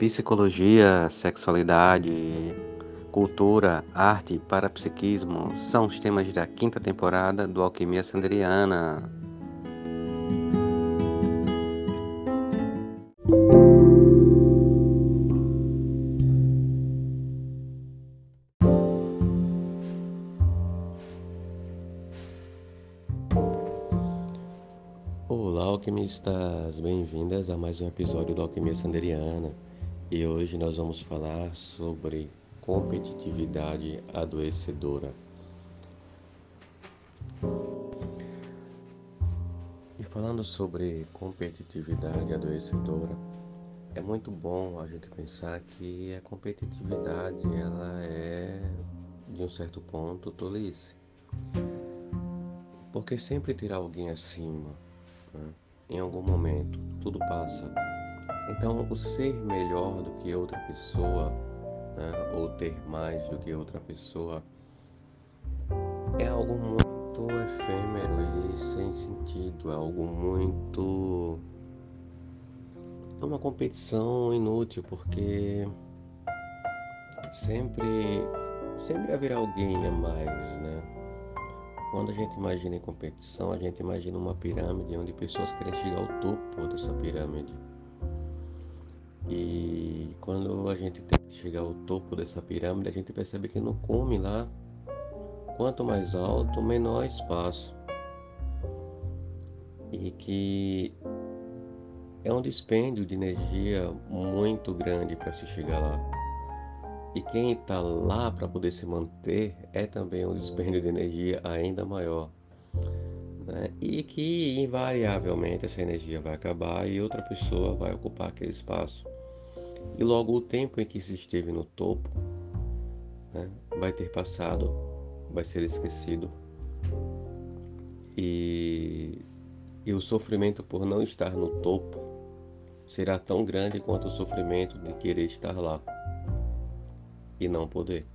Psicologia, sexualidade, cultura, arte e parapsiquismo são os temas da quinta temporada do Alquimia Sanderiana. Olá, alquimistas! Bem-vindas a mais um episódio do Alquimia Sanderiana. E hoje nós vamos falar sobre competitividade adoecedora. E falando sobre competitividade adoecedora, é muito bom a gente pensar que a competitividade ela é de um certo ponto tolice. Porque sempre terá alguém acima, né? em algum momento, tudo passa então, o ser melhor do que outra pessoa, né, ou ter mais do que outra pessoa, é algo muito efêmero e sem sentido, é algo muito. É uma competição inútil, porque sempre, sempre haverá alguém a mais, né? Quando a gente imagina em competição, a gente imagina uma pirâmide onde pessoas querem chegar ao topo dessa pirâmide. E quando a gente tenta chegar ao topo dessa pirâmide, a gente percebe que no cume lá, quanto mais alto, menor espaço. E que é um dispêndio de energia muito grande para se chegar lá. E quem está lá para poder se manter é também um dispêndio de energia ainda maior. Né? E que invariavelmente essa energia vai acabar e outra pessoa vai ocupar aquele espaço. E logo o tempo em que se esteve no topo né, vai ter passado, vai ser esquecido. E, e o sofrimento por não estar no topo será tão grande quanto o sofrimento de querer estar lá e não poder.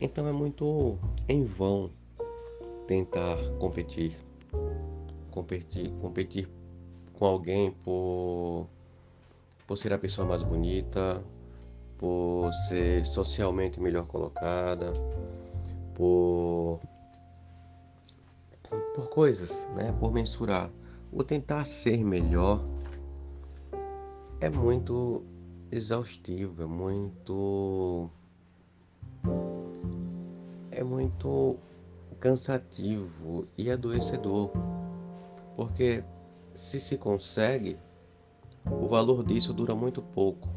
Então é muito em vão tentar competir, competir, competir com alguém por por ser a pessoa mais bonita, por ser socialmente melhor colocada, por por coisas, né? Por mensurar. O tentar ser melhor é muito exaustivo, é muito é muito cansativo e adoecedor. Porque se se consegue o valor disso dura muito pouco.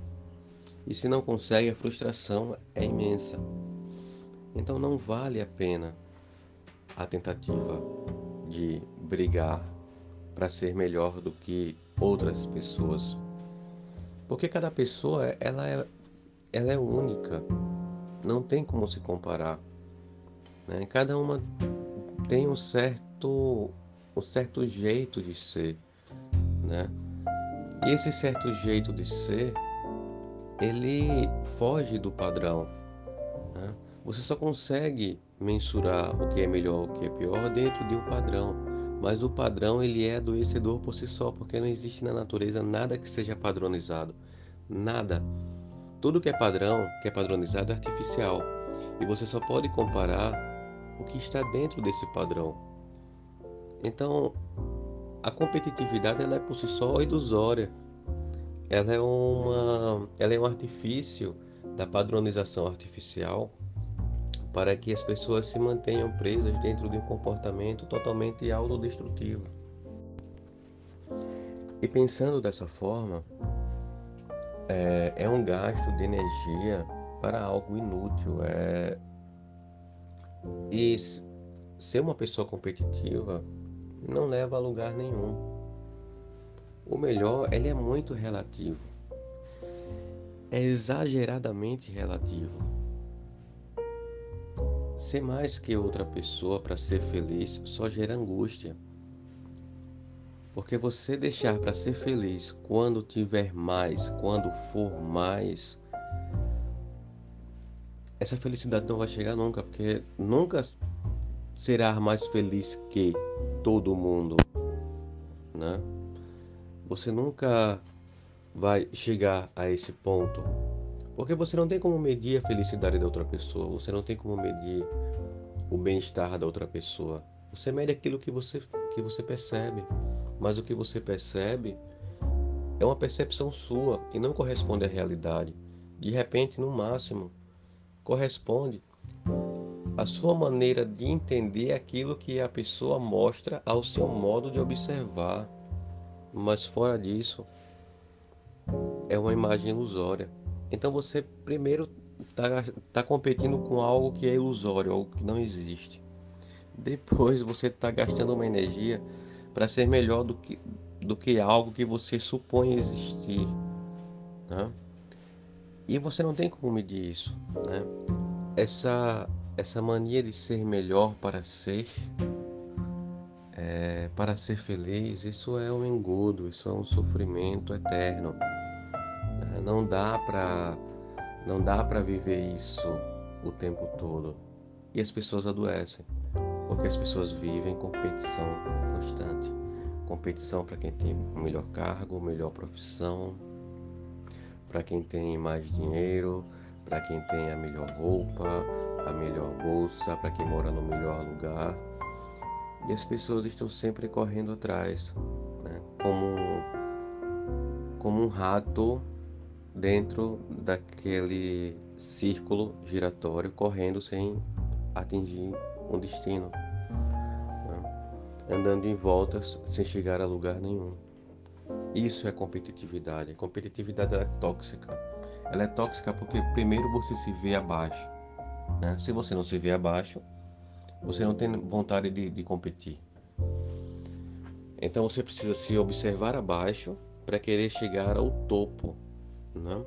E se não consegue, a frustração é imensa. Então não vale a pena a tentativa de brigar para ser melhor do que outras pessoas. Porque cada pessoa ela é, ela é única. Não tem como se comparar. Né? Cada uma tem um certo, um certo jeito de ser. Né? E esse certo jeito de ser, ele foge do padrão. Né? Você só consegue mensurar o que é melhor, o que é pior dentro de um padrão. Mas o padrão ele é adoecedor por si só, porque não existe na natureza nada que seja padronizado. Nada. Tudo que é padrão, que é padronizado é artificial. E você só pode comparar o que está dentro desse padrão. Então, a competitividade ela é por si só ilusória. Ela é, uma, ela é um artifício da padronização artificial para que as pessoas se mantenham presas dentro de um comportamento totalmente autodestrutivo. E pensando dessa forma, é, é um gasto de energia para algo inútil. É... E ser uma pessoa competitiva não leva a lugar nenhum. O melhor, ele é muito relativo. É exageradamente relativo. Ser mais que outra pessoa para ser feliz só gera angústia. Porque você deixar para ser feliz quando tiver mais, quando for mais, essa felicidade não vai chegar nunca, porque nunca será mais feliz que todo mundo, né? Você nunca vai chegar a esse ponto? Porque você não tem como medir a felicidade da outra pessoa, você não tem como medir o bem-estar da outra pessoa. Você mede aquilo que você, que você percebe, mas o que você percebe é uma percepção sua e não corresponde à realidade. De repente, no máximo, corresponde à sua maneira de entender aquilo que a pessoa mostra ao seu modo de observar. Mas fora disso, é uma imagem ilusória. Então você primeiro está tá competindo com algo que é ilusório, algo que não existe. Depois você está gastando uma energia para ser melhor do que, do que algo que você supõe existir. Né? E você não tem como medir isso. Né? Essa, essa mania de ser melhor para ser, é, para ser feliz, isso é um engodo, isso é um sofrimento eterno. Não dá para não dá para viver isso o tempo todo. E as pessoas adoecem, porque as pessoas vivem competição constante. Competição para quem tem o melhor cargo, melhor profissão, para quem tem mais dinheiro, para quem tem a melhor roupa, a melhor bolsa, para quem mora no melhor lugar. E as pessoas estão sempre correndo atrás, né? como, como um rato dentro daquele círculo giratório, correndo sem atingir um destino, né? andando em voltas sem chegar a lugar nenhum. Isso é competitividade. A competitividade é tóxica. Ela é tóxica porque primeiro você se vê abaixo. Né? Se você não se vê abaixo, você não tem vontade de, de competir. Então você precisa se observar abaixo para querer chegar ao topo né?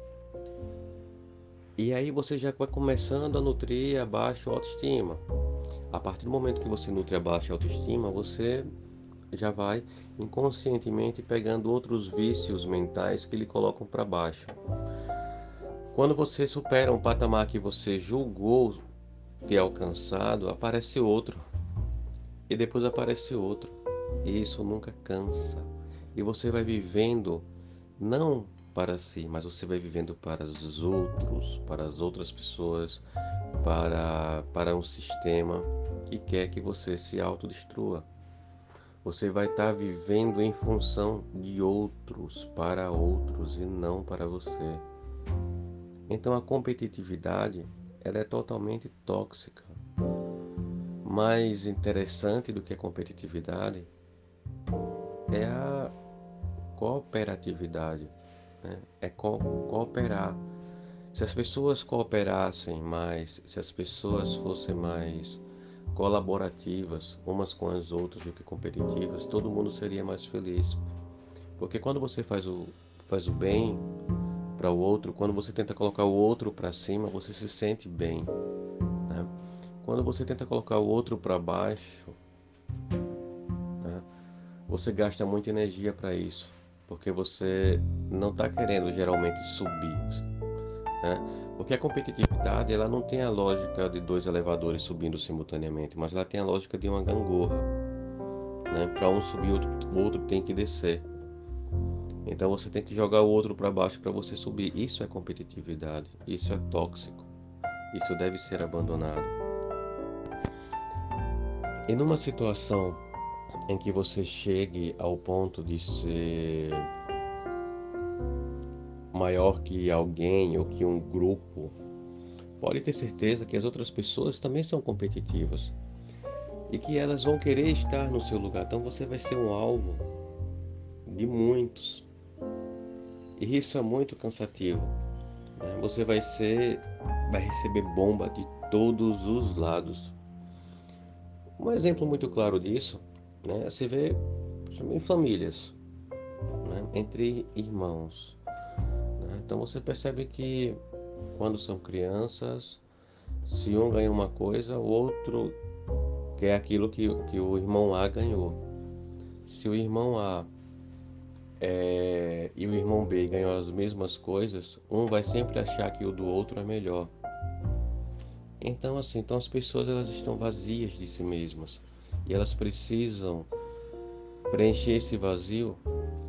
E aí você já vai começando a nutrir a baixa autoestima. A partir do momento que você nutre a baixa autoestima, você já vai inconscientemente pegando outros vícios mentais que lhe colocam para baixo. Quando você supera um patamar que você julgou ter alcançado, aparece outro. E depois aparece outro. E isso nunca cansa. E você vai vivendo não para si, mas você vai vivendo para os outros, para as outras pessoas, para, para um sistema que quer que você se autodestrua. Você vai estar vivendo em função de outros, para outros e não para você. Então a competitividade ela é totalmente tóxica. Mais interessante do que a competitividade é a cooperatividade né? é co cooperar. Se as pessoas cooperassem mais, se as pessoas fossem mais colaborativas umas com as outras do que competitivas, todo mundo seria mais feliz. Porque quando você faz o, faz o bem para o outro, quando você tenta colocar o outro para cima, você se sente bem. Né? Quando você tenta colocar o outro para baixo, né? você gasta muita energia para isso porque você não está querendo geralmente subir. Né? Porque a competitividade ela não tem a lógica de dois elevadores subindo simultaneamente, mas ela tem a lógica de uma gangorra. Né? Para um subir, o outro tem que descer. Então você tem que jogar o outro para baixo para você subir. Isso é competitividade. Isso é tóxico. Isso deve ser abandonado. E numa situação em que você chegue ao ponto de ser maior que alguém ou que um grupo, pode ter certeza que as outras pessoas também são competitivas e que elas vão querer estar no seu lugar. Então você vai ser um alvo de muitos. E isso é muito cansativo. Né? Você vai ser, vai receber bomba de todos os lados. Um exemplo muito claro disso né? Você vê em famílias, né? entre irmãos. Né? Então você percebe que quando são crianças, se um ganha uma coisa, o outro quer aquilo que, que o irmão A ganhou. Se o irmão A é, e o irmão B ganham as mesmas coisas, um vai sempre achar que o do outro é melhor. Então assim, então as pessoas elas estão vazias de si mesmas e elas precisam preencher esse vazio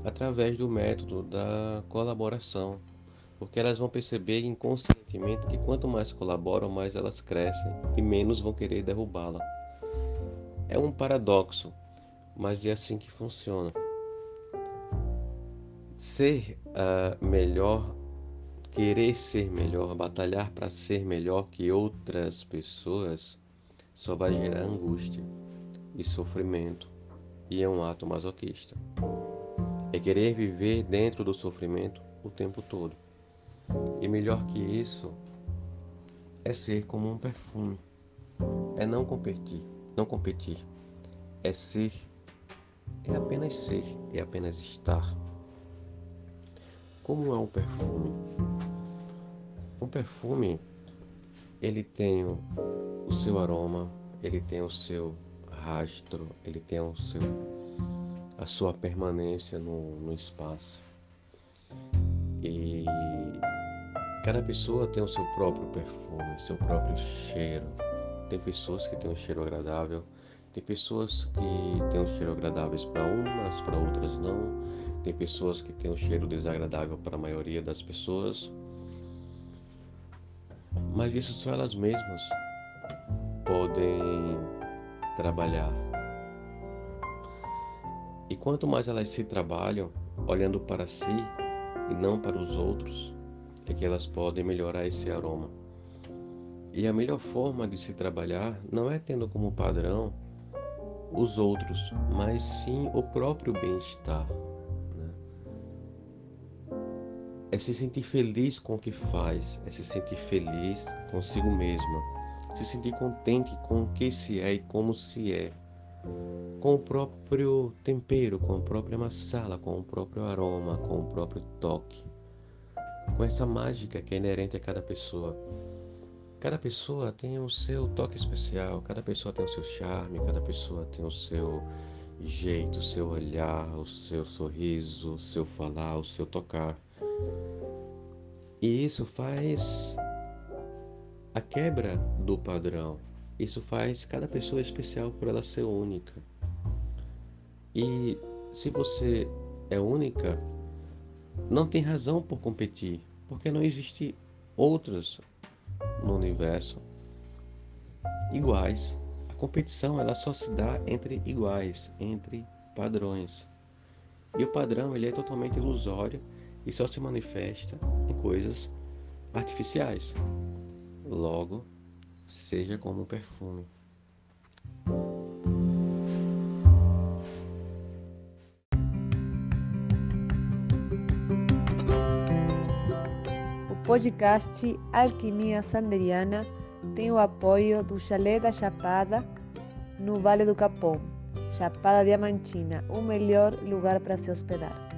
através do método da colaboração, porque elas vão perceber inconscientemente que quanto mais colaboram, mais elas crescem e menos vão querer derrubá-la. É um paradoxo, mas é assim que funciona. Ser uh, melhor, querer ser melhor, batalhar para ser melhor que outras pessoas, só vai gerar angústia e sofrimento, e é um ato masoquista. É querer viver dentro do sofrimento o tempo todo. E melhor que isso é ser como um perfume. É não competir, não competir. É ser, é apenas ser, é apenas estar. Como é um perfume? Um perfume, ele tem o, seu aroma, ele tem o seu rastro, ele tem o seu a sua permanência no, no espaço. E cada pessoa tem o seu próprio perfume, seu próprio cheiro. Tem pessoas que têm um cheiro agradável, tem pessoas que têm um cheiro agradável para umas, para outras não. Tem pessoas que têm um cheiro desagradável para a maioria das pessoas. Mas isso só elas mesmas podem trabalhar e quanto mais elas se trabalham, olhando para si e não para os outros, é que elas podem melhorar esse aroma. E a melhor forma de se trabalhar não é tendo como padrão os outros, mas sim o próprio bem-estar. Né? É se sentir feliz com o que faz, é se sentir feliz consigo mesma, se sentir contente com o que se é e como se é com o próprio tempero, com a própria massala, com o próprio aroma, com o próprio toque, com essa mágica que é inerente a cada pessoa. Cada pessoa tem o seu toque especial, cada pessoa tem o seu charme, cada pessoa tem o seu jeito, o seu olhar, o seu sorriso, o seu falar, o seu tocar. E isso faz a quebra do padrão, isso faz cada pessoa especial por ela ser única. E se você é única, não tem razão por competir, porque não existe outros no universo iguais. A competição ela só se dá entre iguais, entre padrões. E o padrão ele é totalmente ilusório e só se manifesta em coisas artificiais. Logo, seja como um perfume. Podcast Alquimia Sanderiana tem o apoio do Chalé da Chapada, no Vale do Capão, Chapada Diamantina, o melhor lugar para se hospedar.